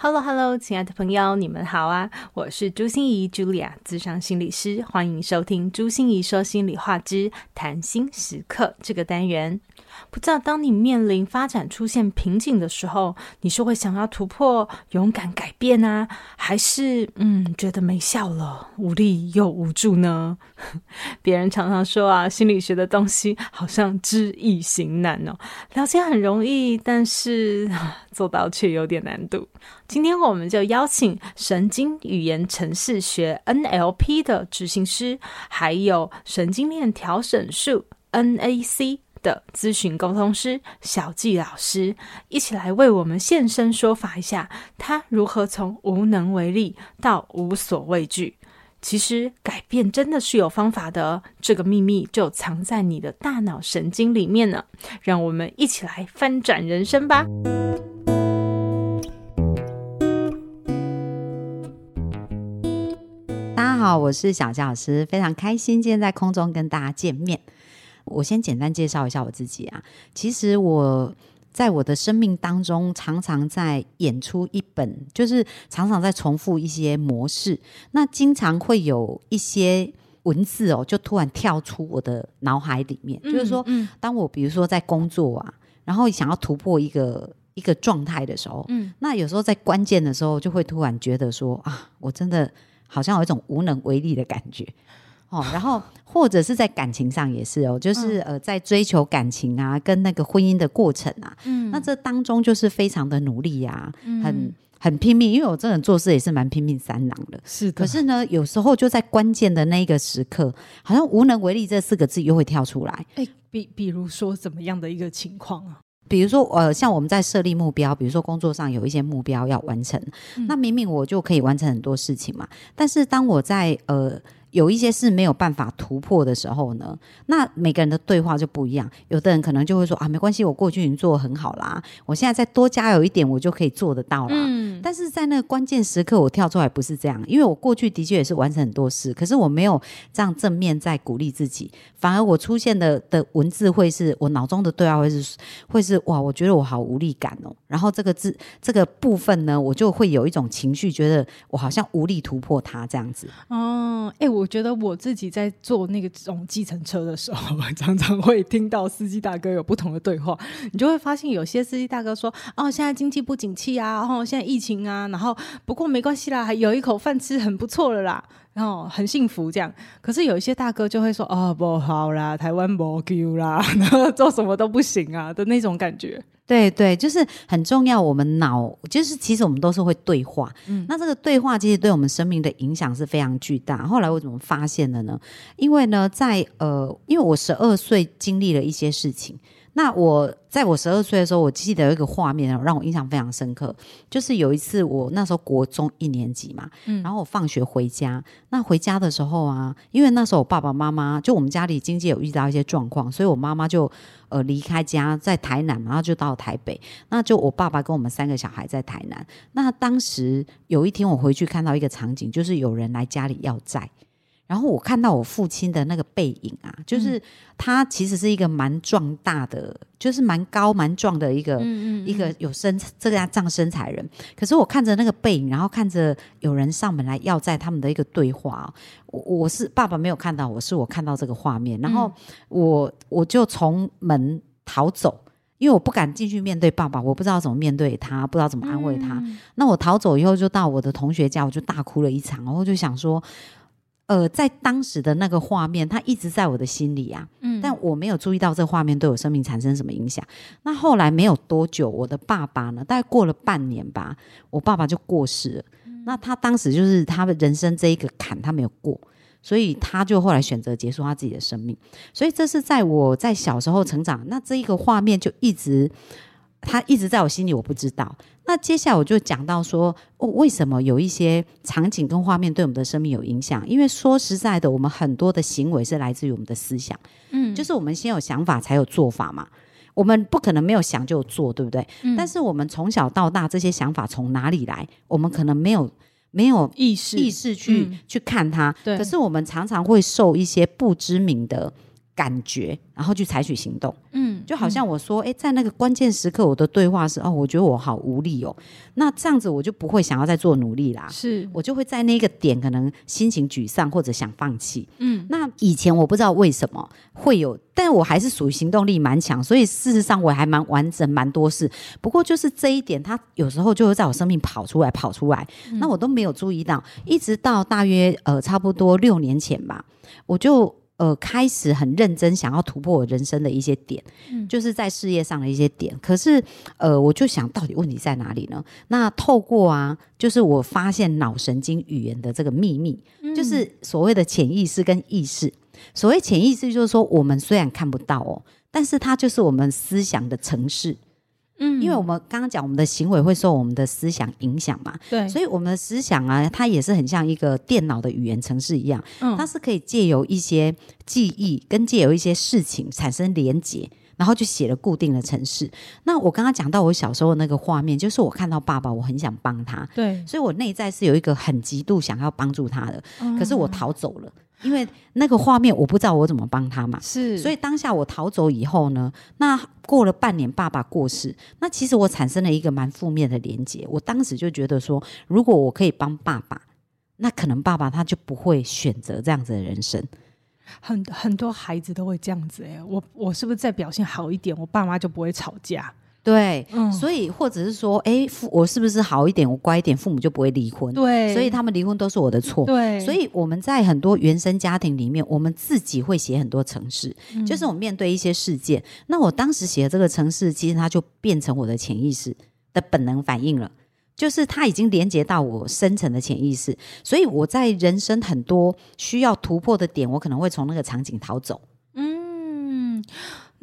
Hello，Hello，亲爱的朋友，你们好啊！我是朱心怡 Julia，咨商心理师，欢迎收听朱心怡说心里话之谈心时刻这个单元。不知道当你面临发展出现瓶颈的时候，你是会想要突破、勇敢改变啊，还是嗯觉得没效了、无力又无助呢？别人常常说啊，心理学的东西好像知易行难哦，了解很容易，但是 做到却有点难度。今天我们就邀请神经语言程式学 NLP 的执行师，还有神经链调整术 NAC。的咨询沟通师小纪老师一起来为我们现身说法一下，他如何从无能为力到无所畏惧。其实改变真的是有方法的，这个秘密就藏在你的大脑神经里面呢。让我们一起来翻转人生吧！好，我是小佳老师，非常开心今天在空中跟大家见面。我先简单介绍一下我自己啊。其实我在我的生命当中，常常在演出一本，就是常常在重复一些模式。那经常会有一些文字哦，就突然跳出我的脑海里面。嗯、就是说，当我比如说在工作啊，然后想要突破一个一个状态的时候，嗯，那有时候在关键的时候，就会突然觉得说啊，我真的好像有一种无能为力的感觉。哦，然后或者是在感情上也是哦，就是呃，在追求感情啊，跟那个婚姻的过程啊，嗯，那这当中就是非常的努力呀，嗯，很很拼命，因为我这人做事也是蛮拼命三郎的，是的。可是呢，有时候就在关键的那个时刻，好像无能为力这四个字又会跳出来。哎，比比如说怎么样的一个情况啊？比如说呃，像我们在设立目标，比如说工作上有一些目标要完成，嗯，那明明我就可以完成很多事情嘛，但是当我在呃。有一些是没有办法突破的时候呢，那每个人的对话就不一样。有的人可能就会说啊，没关系，我过去已经做得很好啦，我现在再多加油一点，我就可以做得到啦。嗯，但是在那个关键时刻，我跳出来不是这样，因为我过去的确也是完成很多事，可是我没有这样正面在鼓励自己，反而我出现的的文字会是我脑中的对话会是会是哇，我觉得我好无力感哦。然后这个字这个部分呢，我就会有一种情绪，觉得我好像无力突破它这样子。哦，哎、欸，我我觉得我自己在坐那个种计程车的时候，常常会听到司机大哥有不同的对话。你就会发现，有些司机大哥说：“哦，现在经济不景气啊，然后现在疫情啊，然后不过没关系啦，还有一口饭吃，很不错了啦。”然后很幸福这样，可是有一些大哥就会说：“哦，不好啦，台湾不 Q 啦，然后做什么都不行啊的那种感觉。”对对，就是很重要。我们脑就是其实我们都是会对话，嗯，那这个对话其实对我们生命的影响是非常巨大。后来我怎么发现的呢？因为呢，在呃，因为我十二岁经历了一些事情。那我在我十二岁的时候，我记得有一个画面让我印象非常深刻，就是有一次我那时候国中一年级嘛，嗯，然后我放学回家，那回家的时候啊，因为那时候我爸爸妈妈就我们家里经济有遇到一些状况，所以我妈妈就呃离开家在台南，然后就到台北，那就我爸爸跟我们三个小孩在台南。那当时有一天我回去看到一个场景，就是有人来家里要债。然后我看到我父亲的那个背影啊，就是他其实是一个蛮壮大的，就是蛮高蛮壮的一个、嗯嗯、一个有身这个样这样身材人。可是我看着那个背影，然后看着有人上门来要债，他们的一个对话，我我是爸爸没有看到，我是我看到这个画面，然后我我就从门逃走，因为我不敢进去面对爸爸，我不知道怎么面对他，不知道怎么安慰他。嗯、那我逃走以后，就到我的同学家，我就大哭了一场，然后就想说。呃，在当时的那个画面，它一直在我的心里啊。嗯，但我没有注意到这个画面对我生命产生什么影响。那后来没有多久，我的爸爸呢，大概过了半年吧，我爸爸就过世了。嗯，那他当时就是他的人生这一个坎，他没有过，所以他就后来选择结束他自己的生命。所以这是在我在小时候成长，那这一个画面就一直他一直在我心里，我不知道。那接下来我就讲到说，哦，为什么有一些场景跟画面对我们的生命有影响？因为说实在的，我们很多的行为是来自于我们的思想，嗯，就是我们先有想法才有做法嘛。我们不可能没有想就有做，对不对？嗯，但是我们从小到大这些想法从哪里来？我们可能没有没有意识意识去、嗯、去看它。对，可是我们常常会受一些不知名的。感觉，然后去采取行动，嗯，就好像我说，哎、嗯，在那个关键时刻，我的对话是，哦，我觉得我好无力哦，那这样子我就不会想要再做努力啦，是。我就会在那个点可能心情沮丧或者想放弃，嗯，那以前我不知道为什么会有，但我还是属于行动力蛮强，所以事实上我还蛮完整蛮多事，不过就是这一点，它有时候就会在我生命跑出来跑出来，嗯、那我都没有注意到，一直到大约呃差不多六年前吧，我就。呃，开始很认真想要突破我人生的一些点，嗯，就是在事业上的一些点。可是，呃，我就想到底问题在哪里呢？那透过啊，就是我发现脑神经语言的这个秘密，嗯，就是所谓的潜意识跟意识。所谓潜意识，就是说我们虽然看不到哦，但是它就是我们思想的程式。嗯，因为我们刚刚讲，我们的行为会受我们的思想影响嘛，对，所以我们的思想啊，它也是很像一个电脑的语言程式一样，嗯，它是可以借由一些记忆跟借由一些事情产生连结，然后就写了固定的程式。那我刚刚讲到我小时候那个画面，就是我看到爸爸，我很想帮他，对，所以我内在是有一个很极度想要帮助他的，嗯，可是我逃走了。因为那个画面，我不知道我怎么帮他嘛，是，所以当下我逃走以后呢，那过了半年，爸爸过世，那其实我产生了一个蛮负面的连结。我当时就觉得说，如果我可以帮爸爸，那可能爸爸他就不会选择这样子的人生。很很多孩子都会这样子哎，我我是不是再表现好一点，我爸妈就不会吵架？对，嗯，所以或者是说，哎，父我是不是好一点，我乖一点，父母就不会离婚？对，所以他们离婚都是我的错。对，所以我们在很多原生家庭里面，我们自己会写很多程式，嗯，就是我面对一些事件，那我当时写的这个程式，其实它就变成我的潜意识的本能反应了，就是它已经连接到我深层的潜意识，所以我在人生很多需要突破的点，我可能会从那个场景逃走。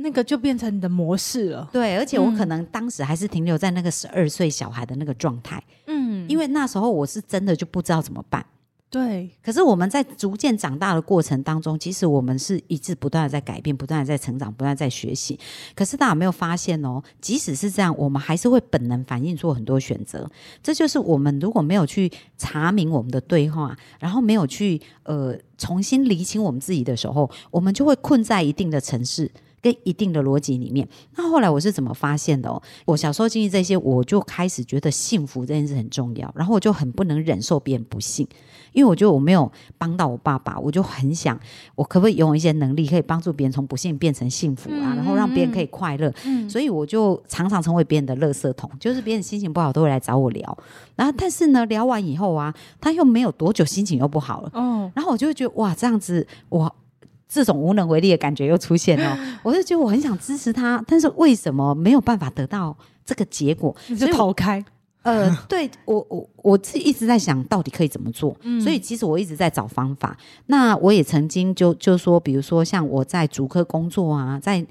嗯。那个就变成你的模式了，对，而且我可能当时还是停留在那个十二岁小孩的那个状态，嗯，因为那时候我是真的就不知道怎么办，对。可是我们在逐渐长大的过程当中，其实我们是一直不断的在改变，不断的在成长，不断在学习。可是大家有没有发现哦？即使是这样，我们还是会本能反应做很多选择。这就是我们如果没有去查明我们的对话，然后没有去呃重新厘清我们自己的时候，我们就会困在一定的城市。跟一定的逻辑里面，那后来我是怎么发现的哦？我小时候经历这些，我就开始觉得幸福这件事很重要，然后我就很不能忍受别人不幸，因为我觉得我没有帮到我爸爸，我就很想，我可不可以拥有一些能力，可以帮助别人从不幸变成幸福啊？然后让别人可以快乐。嗯，所以我就常常成为别人的垃圾桶，就是别人心情不好都会来找我聊，然后但是呢，聊完以后啊，他又没有多久心情又不好了。哦，然后我就会觉得哇，这样子我。这种无能为力的感觉又出现了，我就觉得我很想支持他，但是为什么没有办法得到这个结果？你就逃开。呃，对我我我自己一直在想到底可以怎么做，嗯，所以其实我一直在找方法。那我也曾经就就说，比如说像我在竹科工作啊，在。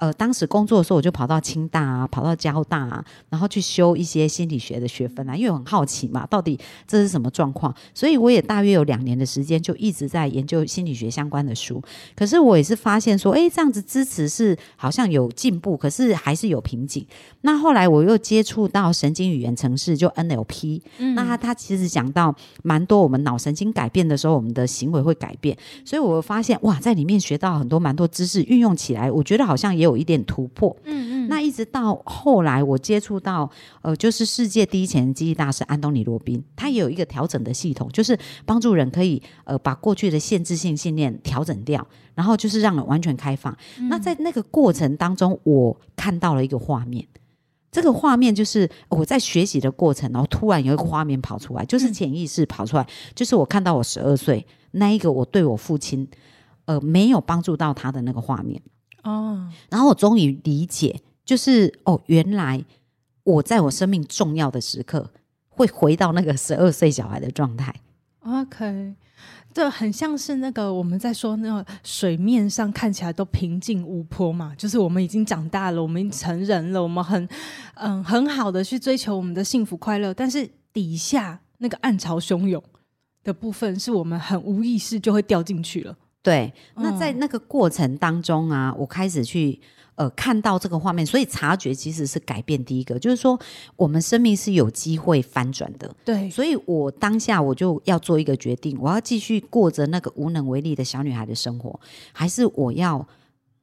呃，当时工作的时候，我就跑到清大啊，跑到交大啊，然后去修一些心理学的学分啊，因为我很好奇嘛，到底这是什么状况？所以我也大约有两年的时间，就一直在研究心理学相关的书。可是我也是发现说，哎，这样子支持是好像有进步，可是还是有瓶颈。那后来我又接触到神经语言程式，就 NLP，嗯，那他他其实讲到蛮多，我们脑神经改变的时候，我们的行为会改变。所以我发现哇，在里面学到很多蛮多知识，运用起来，我觉得好像也有。一点突破，嗯嗯，那一直到后来我接触到，呃，就是世界第一潜能记忆大师安东尼罗宾，他也有一个调整的系统，就是帮助人可以呃把过去的限制性信念调整掉，然后就是让人完全开放。嗯、那在那个过程当中，我看到了一个画面，这个画面就是我在学习的过程，然后突然有一个画面跑出来，就是潜意识跑出来，就是我看到我十二岁那一个我对我父亲呃没有帮助到他的那个画面。哦，然后我终于理解，就是哦，原来我在我生命重要的时刻会回到那个十二岁小孩的状态。OK，这很像是那个我们在说那个水面上看起来都平静无波嘛，就是我们已经长大了，我们成人了，我们很嗯很好的去追求我们的幸福快乐，但是底下那个暗潮汹涌的部分，是我们很无意识就会掉进去了。对，那在那个过程当中啊，我开始去。呃，看到这个画面，所以察觉其实是改变第一个，就是说我们生命是有机会翻转的。对，所以我当下我就要做一个决定，我要继续过着那个无能为力的小女孩的生活，还是我要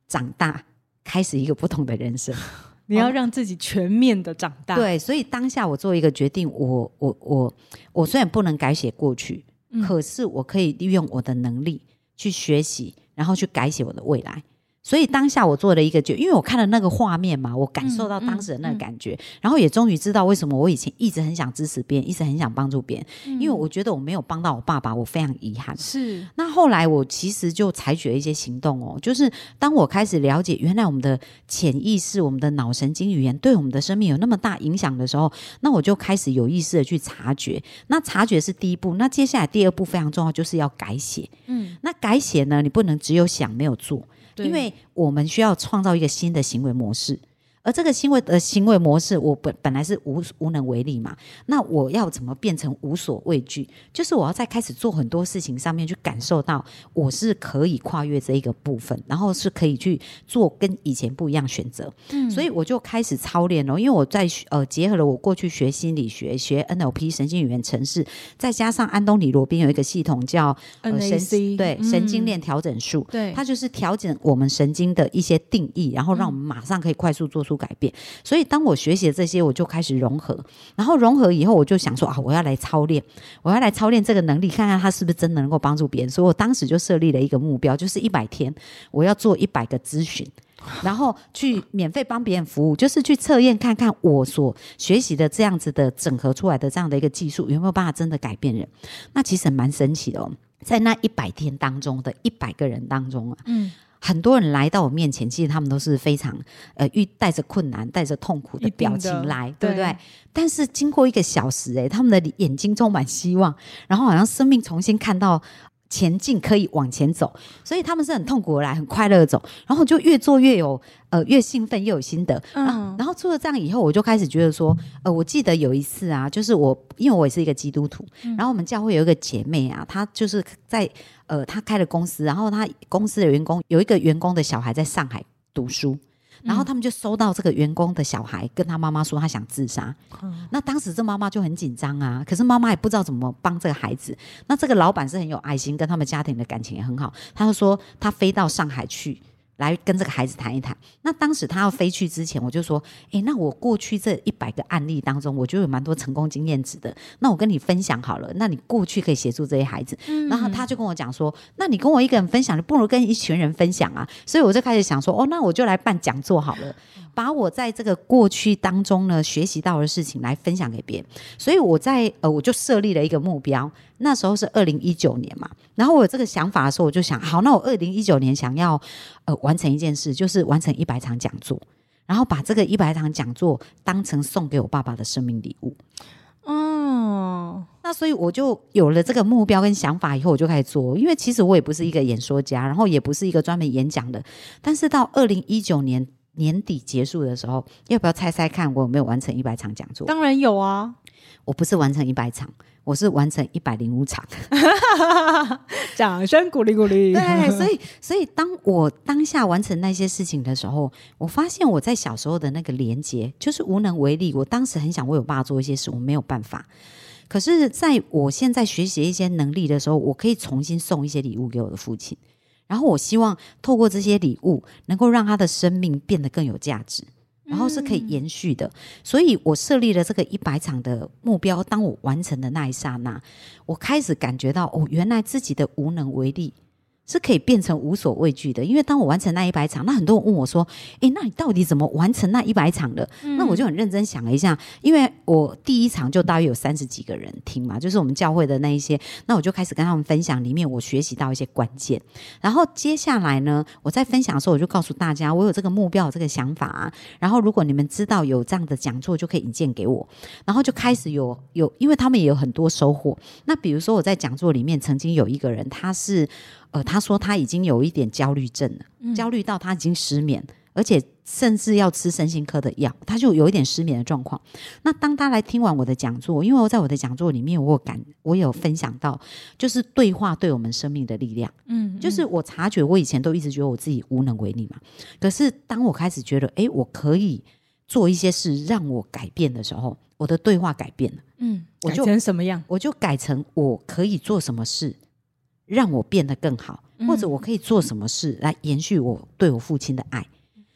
长大，开始一个不同的人生？你要让自己全面的长大。对，所以当下我做一个决定，我我我我虽然不能改写过去，嗯，可是我可以利用我的能力去学习，然后去改写我的未来。所以当下我做了一个决，因为我看了那个画面嘛，我感受到当时的那个感觉，嗯嗯嗯、然后也终于知道为什么我以前一直很想支持别人，一直很想帮助别人，嗯、因为我觉得我没有帮到我爸爸，我非常遗憾。是。那后来我其实就采取了一些行动哦，就是当我开始了解原来我们的潜意识、我们的脑神经语言对我们的生命有那么大影响的时候，那我就开始有意识的去察觉。那察觉是第一步，那接下来第二步非常重要，就是要改写。嗯，那改写呢，你不能只有想没有做。因为我们需要创造一个新的行为模式。而这个行为的行为模式，我本本来是无无能为力嘛，那我要怎么变成无所畏惧？就是我要在开始做很多事情上面去感受到我是可以跨越这一个部分，然后是可以去做跟以前不一样选择。嗯，所以我就开始操练了，因为我在呃结合了我过去学心理学、学 NLP 神经语言程式，再加上安东尼罗宾有一个系统叫 NAC，对，神经链调整术，对，它就是调整我们神经的一些定义，然后让我们马上可以快速做出。改变，所以当我学习这些，我就开始融合，然后融合以后，我就想说啊，我要来操练，我要来操练这个能力，看看它是不是真的能够帮助别人。所以我当时就设立了一个目标，就是一百天，我要做一百个咨询，然后去免费帮别人服务，就是去测验看看我所学习的这样子的整合出来的这样的一个技术有没有办法真的改变人。那其实蛮神奇的哦，在那一百天当中的一百个人当中啊，嗯。很多人来到我面前，其实他们都是非常呃，遇带着困难、带着痛苦的表情来，对不对？但是经过一个小时，诶，他们的眼睛充满希望，然后好像生命重新看到。前进可以往前走，所以他们是很痛苦而来，很快乐的走，然后就越做越有呃越兴奋，又有心得。嗯，然后做了这样以后，我就开始觉得说，呃，我记得有一次啊，就是我因为我也是一个基督徒，嗯、然后我们教会有一个姐妹啊，她就是在呃她开了公司，然后她公司的员工有一个员工的小孩在上海读书。然后他们就收到这个员工的小孩跟他妈妈说他想自杀，嗯、那当时这妈妈就很紧张啊，可是妈妈也不知道怎么帮这个孩子。那这个老板是很有爱心，跟他们家庭的感情也很好，他就说他飞到上海去。来跟这个孩子谈一谈。那当时他要飞去之前，我就说：“诶，那我过去这一百个案例当中，我就有蛮多成功经验值的。那我跟你分享好了。那你过去可以协助这些孩子。嗯、然后他就跟我讲说：‘那你跟我一个人分享，你不如跟一群人分享啊。’所以我就开始想说：‘哦，那我就来办讲座好了，把我在这个过去当中呢学习到的事情来分享给别人。’所以我在呃，我就设立了一个目标。那时候是二零一九年嘛。然后我有这个想法的时候，我就想：好，那我二零一九年想要呃。”完成一件事，就是完成一百场讲座，然后把这个一百场讲座当成送给我爸爸的生命礼物。哦，那所以我就有了这个目标跟想法以后，我就开始做。因为其实我也不是一个演说家，然后也不是一个专门演讲的。但是到二零一九年年底结束的时候，要不要猜猜看我有没有完成一百场讲座？当然有啊，我不是完成一百场。我是完成一百零五场，掌声鼓励鼓励。对，所以所以当我当下完成那些事情的时候，我发现我在小时候的那个连接就是无能为力。我当时很想为我爸做一些事，我没有办法。可是在我现在学习一些能力的时候，我可以重新送一些礼物给我的父亲，然后我希望透过这些礼物，能够让他的生命变得更有价值。然后是可以延续的，所以我设立了这个一百场的目标。当我完成的那一刹那，我开始感觉到，哦，原来自己的无能为力是可以变成无所畏惧的，因为当我完成那一百场，那很多人问我说：“诶，那你到底怎么完成那一百场的？”嗯、那我就很认真想了一下，因为我第一场就大约有三十几个人听嘛，就是我们教会的那一些，那我就开始跟他们分享里面我学习到一些关键。然后接下来呢，我在分享的时候，我就告诉大家，我有这个目标，有这个想法啊。然后如果你们知道有这样的讲座，就可以引荐给我。然后就开始有有，因为他们也有很多收获。那比如说我在讲座里面曾经有一个人，他是。呃，他说他已经有一点焦虑症了，嗯、焦虑到他已经失眠，而且甚至要吃身心科的药，他就有一点失眠的状况。那当他来听完我的讲座，因为我在我的讲座里面，我有感，我有分享到，就是对话对我们生命的力量。嗯，嗯，就是我察觉，我以前都一直觉得我自己无能为力嘛。可是当我开始觉得，哎，我可以做一些事让我改变的时候，我的对话改变了。嗯，我就改成什么样？我就改成我可以做什么事。让我变得更好，或者我可以做什么事来延续我对我父亲的爱，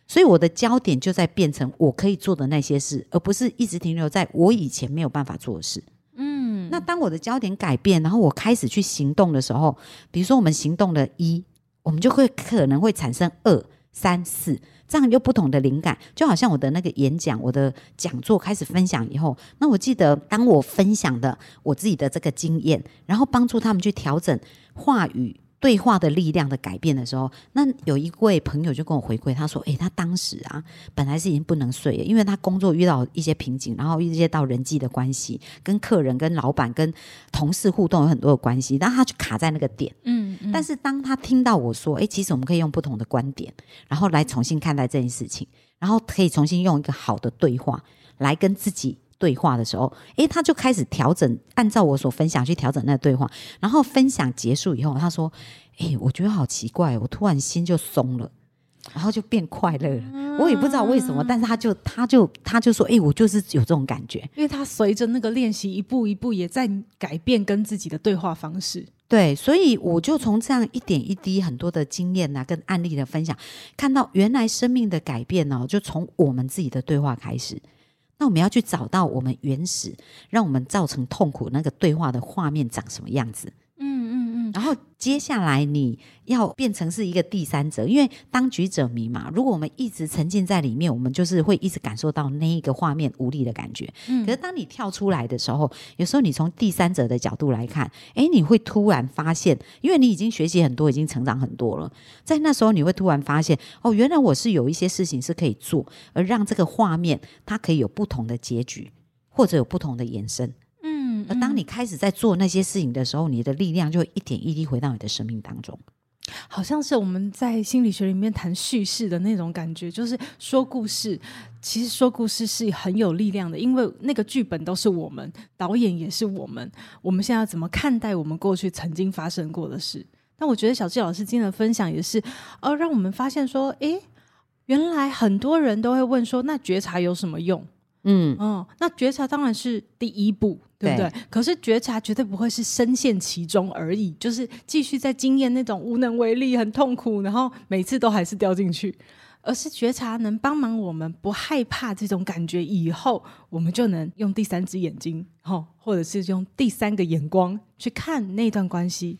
所以我的焦点就在变成我可以做的那些事，而不是一直停留在我以前没有办法做的事。嗯，那当我的焦点改变，然后我开始去行动的时候，比如说我们行动的一，我们就会可能会产生二、三、四。这样有不同的灵感，就好像我的那个演讲，我的讲座开始分享以后，那我记得当我分享的我自己的这个经验，然后帮助他们去调整话语。对话的力量的改变的时候，那有一位朋友就跟我回馈，他说：“诶，他当时啊，本来是已经不能睡了，因为他工作遇到一些瓶颈，然后一些到人际的关系，跟客人、跟老板、跟同事互动有很多的关系，然后他就卡在那个点。嗯，嗯，但是当他听到我说：‘诶，其实我们可以用不同的观点，然后来重新看待这件事情，然后可以重新用一个好的对话来跟自己。’”对话的时候，诶，他就开始调整，按照我所分享去调整那个对话。然后分享结束以后，他说：“诶，我觉得好奇怪，我突然心就松了，然后就变快乐了。嗯、我也不知道为什么，但是他就他就他就说：诶，我就是有这种感觉，因为他随着那个练习一步一步也在改变跟自己的对话方式。对，所以我就从这样一点一滴很多的经验啊，跟案例的分享，看到原来生命的改变呢、哦，就从我们自己的对话开始。”那我们要去找到我们原始让我们造成痛苦那个对话的画面长什么样子？然后。接下来你要变成是一个第三者，因为当局者迷嘛。如果我们一直沉浸在里面，我们就是会一直感受到那一个画面无力的感觉。嗯，可是当你跳出来的时候，有时候你从第三者的角度来看，哎，你会突然发现，因为你已经学习很多，已经成长很多了，在那时候你会突然发现，哦，原来我是有一些事情是可以做，而让这个画面它可以有不同的结局，或者有不同的延伸。而当你开始在做那些事情的时候，你的力量就会一点一滴回到你的生命当中，好像是我们在心理学里面谈叙事的那种感觉，就是说故事。其实说故事是很有力量的，因为那个剧本都是我们，导演也是我们。我们现在要怎么看待我们过去曾经发生过的事？那我觉得小智老师今天的分享也是，呃，让我们发现说，诶，原来很多人都会问说，那觉察有什么用？嗯哦，那觉察当然是第一步，对不对？对，可是觉察绝对不会是深陷其中而已，就是继续在经验那种无能为力、很痛苦，然后每次都还是掉进去，而是觉察能帮忙我们不害怕这种感觉，以后我们就能用第三只眼睛，哈，或者是用第三个眼光去看那段关系，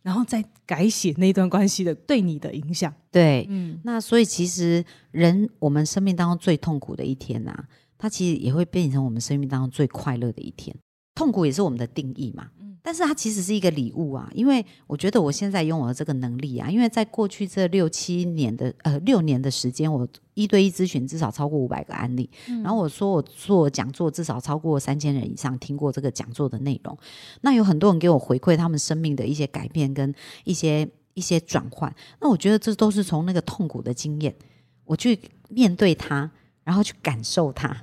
然后再改写那段关系的对你的影响。对，嗯，那所以其实人我们生命当中最痛苦的一天啊。它其实也会变成我们生命当中最快乐的一天，痛苦也是我们的定义嘛。但是它其实是一个礼物啊，因为我觉得我现在拥有这个能力啊，因为在过去这六七年的呃六年的时间，我一对一咨询至少超过五百个案例，嗯、然后我说我做讲座至少超过三千人以上听过这个讲座的内容，那有很多人给我回馈他们生命的一些改变跟一些一些转换，那我觉得这都是从那个痛苦的经验，我去面对它，然后去感受它。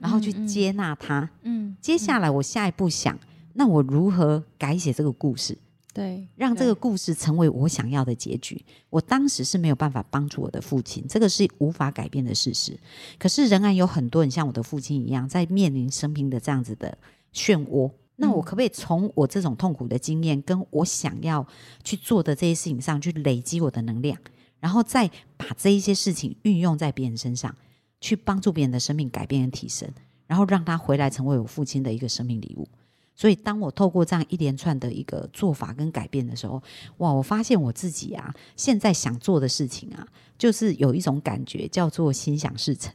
然后去接纳它。嗯，嗯，接下来我下一步想，那我如何改写这个故事？对，让这个故事成为我想要的结局。我当时是没有办法帮助我的父亲，这个是无法改变的事实。可是仍然有很多人像我的父亲一样，在面临生命的这样子的漩涡。那我可不可以从我这种痛苦的经验，跟我想要去做的这些事情上去累积我的能量，然后再把这一些事情运用在别人身上？去帮助别人的生命改变和提升，然后让他回来成为我父亲的一个生命礼物。所以当我透过这样一连串的一个做法跟改变的时候，哇，我发现我自己啊，现在想做的事情啊，就是有一种感觉叫做心想事成。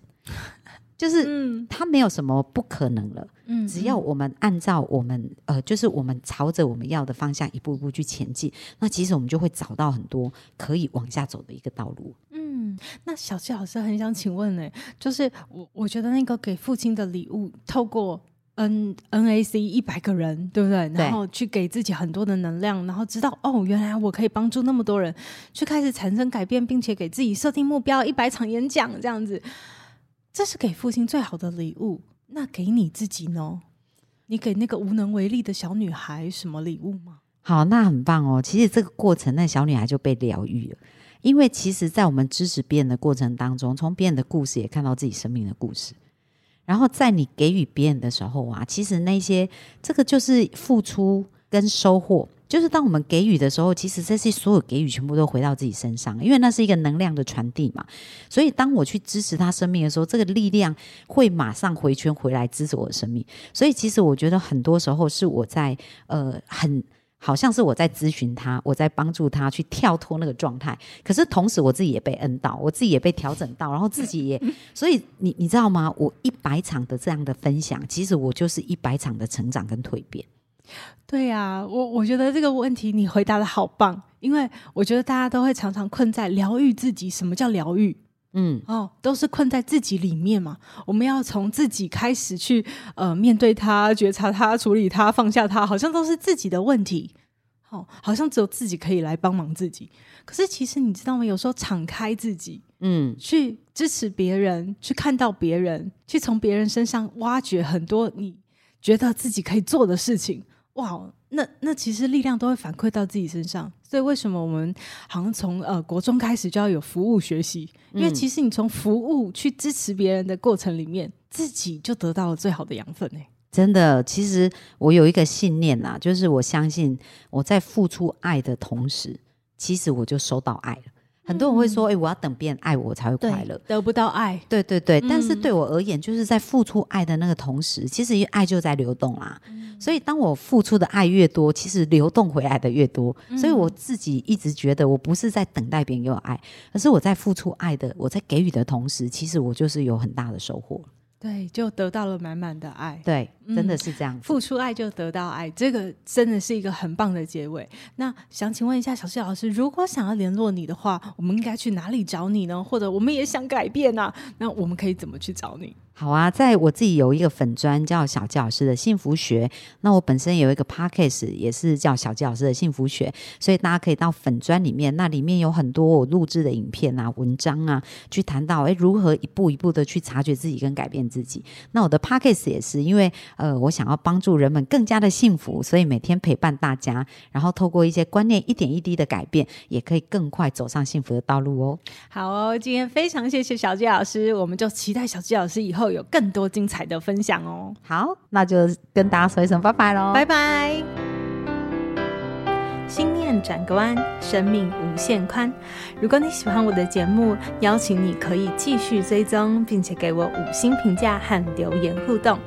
就是，它没有什么不可能了。嗯，只要我们按照我们呃，就是我们朝着我们要的方向一步一步去前进，那其实我们就会找到很多可以往下走的一个道路。嗯，那小七老师很想请问呢、欸，就是我我觉得那个给父亲的礼物，透过 N NAC 一百个人，对不对？然后去给自己很多的能量，然后知道哦，原来我可以帮助那么多人，去开始产生改变，并且给自己设定目标，一百场演讲这样子。这是给父亲最好的礼物，那给你自己呢？你给那个无能为力的小女孩什么礼物吗？好，那很棒哦。其实这个过程，那小女孩就被疗愈了，因为其实，在我们支持别人的过程当中，从别人的故事也看到自己生命的故事。然后在你给予别人的时候啊，其实那些这个就是付出跟收获。就是当我们给予的时候，其实这些所有给予全部都回到自己身上，因为那是一个能量的传递嘛。所以当我去支持他生命的时候，这个力量会马上回圈回来支持我的生命。所以其实我觉得很多时候是我在呃很好像是我在咨询他，我在帮助他去跳脱那个状态。可是同时我自己也被恩到，我自己也被调整到，然后自己也 所以你你知道吗？我一百场的这样的分享，其实我就是一百场的成长跟蜕变。对呀、啊，我我觉得这个问题你回答的好棒，因为我觉得大家都会常常困在疗愈自己。什么叫疗愈？嗯，哦，都是困在自己里面嘛。我们要从自己开始去呃面对它、觉察它、处理它、放下它，好像都是自己的问题。哦，好像只有自己可以来帮忙自己。可是其实你知道吗？有时候敞开自己，嗯，去支持别人，去看到别人，去从别人身上挖掘很多你觉得自己可以做的事情。哇，那那其实力量都会反馈到自己身上，所以为什么我们好像从呃国中开始就要有服务学习？因为其实你从服务去支持别人的过程里面，自己就得到了最好的养分呢。真的，其实我有一个信念呐，就是我相信我在付出爱的同时，其实我就收到爱了。很多人会说：“哎、欸，我要等别人爱我才会快乐，得不到爱。”对对对，但是对我而言，就是在付出爱的那个同时，其实爱就在流动啦。所以，当我付出的爱越多，其实流动回来的越多。所以我自己一直觉得，我不是在等待别人给我爱，而是我在付出爱的，我在给予的同时，其实我就是有很大的收获。对，就得到了满满的爱。对，真的是这样，嗯。付出爱就得到爱，这个真的是一个很棒的结尾。那想请问一下小谢老师，如果想要联络你的话，我们应该去哪里找你呢？或者我们也想改变啊，那我们可以怎么去找你？好啊，在我自己有一个粉砖叫小纪老师的幸福学，那我本身有一个 podcast 也是叫小纪老师的幸福学，所以大家可以到粉砖里面，那里面有很多我录制的影片啊、文章啊，去谈到诶如何一步一步的去察觉自己跟改变自己。那我的 podcast 也是因为呃我想要帮助人们更加的幸福，所以每天陪伴大家，然后透过一些观念一点一滴的改变，也可以更快走上幸福的道路哦。好哦，今天非常谢谢小纪老师，我们就期待小纪老师以后后。有更多精彩的分享哦！好，那就跟大家说一声拜拜喽！拜拜！心念转个弯，生命无限宽。如果你喜欢我的节目，邀请你可以继续追踪，并且给我五星评价和留言互动。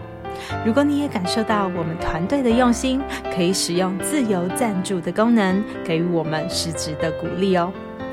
如果你也感受到我们团队的用心，可以使用自由赞助的功能，给予我们实质的鼓励哦。